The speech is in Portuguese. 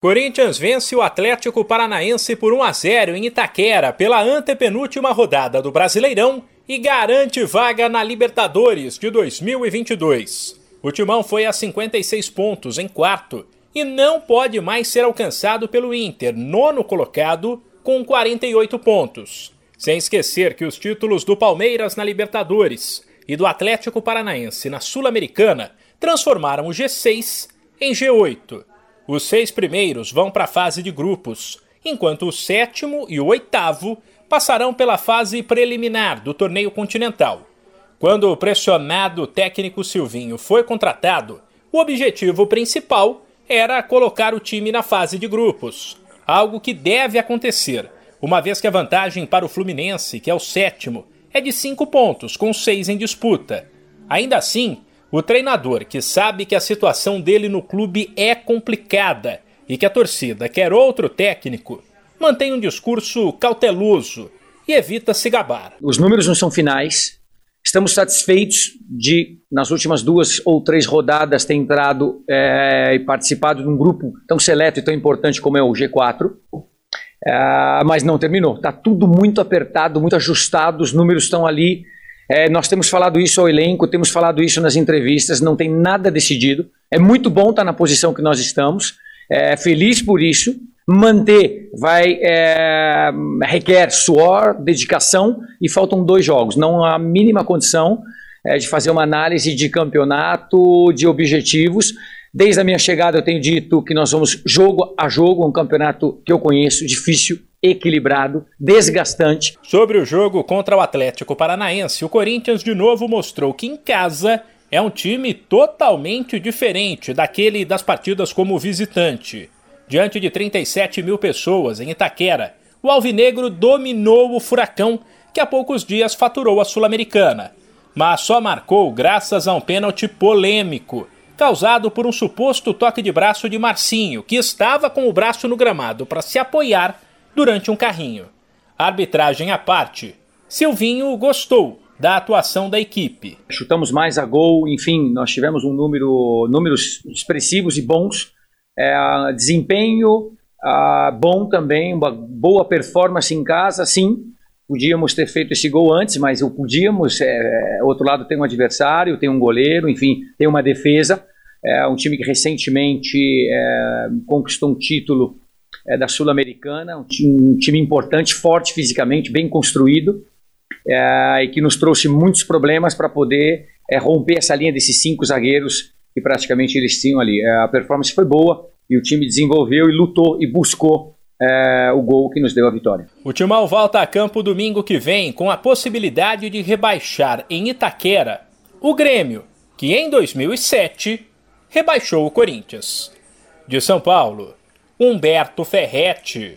Corinthians vence o Atlético Paranaense por 1 a 0 em Itaquera pela antepenúltima rodada do Brasileirão e garante vaga na Libertadores de 2022. O Timão foi a 56 pontos em quarto e não pode mais ser alcançado pelo Inter, nono colocado, com 48 pontos. Sem esquecer que os títulos do Palmeiras na Libertadores e do Atlético Paranaense na Sul-Americana transformaram o G6 em G8. Os seis primeiros vão para a fase de grupos, enquanto o sétimo e o oitavo passarão pela fase preliminar do torneio continental. Quando o pressionado técnico Silvinho foi contratado, o objetivo principal era colocar o time na fase de grupos, algo que deve acontecer, uma vez que a vantagem para o Fluminense, que é o sétimo, é de cinco pontos, com seis em disputa. Ainda assim, o treinador, que sabe que a situação dele no clube é complicada e que a torcida quer outro técnico, mantém um discurso cauteloso e evita se gabar. Os números não são finais. Estamos satisfeitos de, nas últimas duas ou três rodadas, ter entrado é, e participado de um grupo tão seleto e tão importante como é o G4. É, mas não terminou. Está tudo muito apertado, muito ajustado, os números estão ali é, nós temos falado isso ao elenco, temos falado isso nas entrevistas, não tem nada decidido. É muito bom estar na posição que nós estamos, é, feliz por isso. Manter vai é, requer suor, dedicação e faltam dois jogos. Não há mínima condição é, de fazer uma análise de campeonato, de objetivos. Desde a minha chegada eu tenho dito que nós vamos jogo a jogo, um campeonato que eu conheço, difícil, equilibrado, desgastante. Sobre o jogo contra o Atlético Paranaense, o Corinthians de novo mostrou que em casa é um time totalmente diferente daquele das partidas como visitante. Diante de 37 mil pessoas em Itaquera, o Alvinegro dominou o Furacão, que há poucos dias faturou a Sul-Americana. Mas só marcou graças a um pênalti polêmico, causado por um suposto toque de braço de Marcinho, que estava com o braço no gramado para se apoiar durante um carrinho. Arbitragem à parte, Silvinho gostou da atuação da equipe. Chutamos mais a gol, enfim, nós tivemos um número, números expressivos e bons. É, desempenho ah, bom também, uma boa performance em casa, sim. Podíamos ter feito esse gol antes, mas o podíamos. É, outro lado tem um adversário, tem um goleiro, enfim, tem uma defesa. É um time que recentemente é, conquistou um título é, da Sul-Americana, um, um time, importante, forte fisicamente, bem construído, é, e que nos trouxe muitos problemas para poder é, romper essa linha desses cinco zagueiros que praticamente eles tinham ali. É, a performance foi boa e o time desenvolveu e lutou e buscou é, o gol que nos deu a vitória. O Timão volta a campo domingo que vem com a possibilidade de rebaixar em Itaquera o Grêmio, que em 2007 rebaixou o Corinthians. De São Paulo, Humberto Ferretti.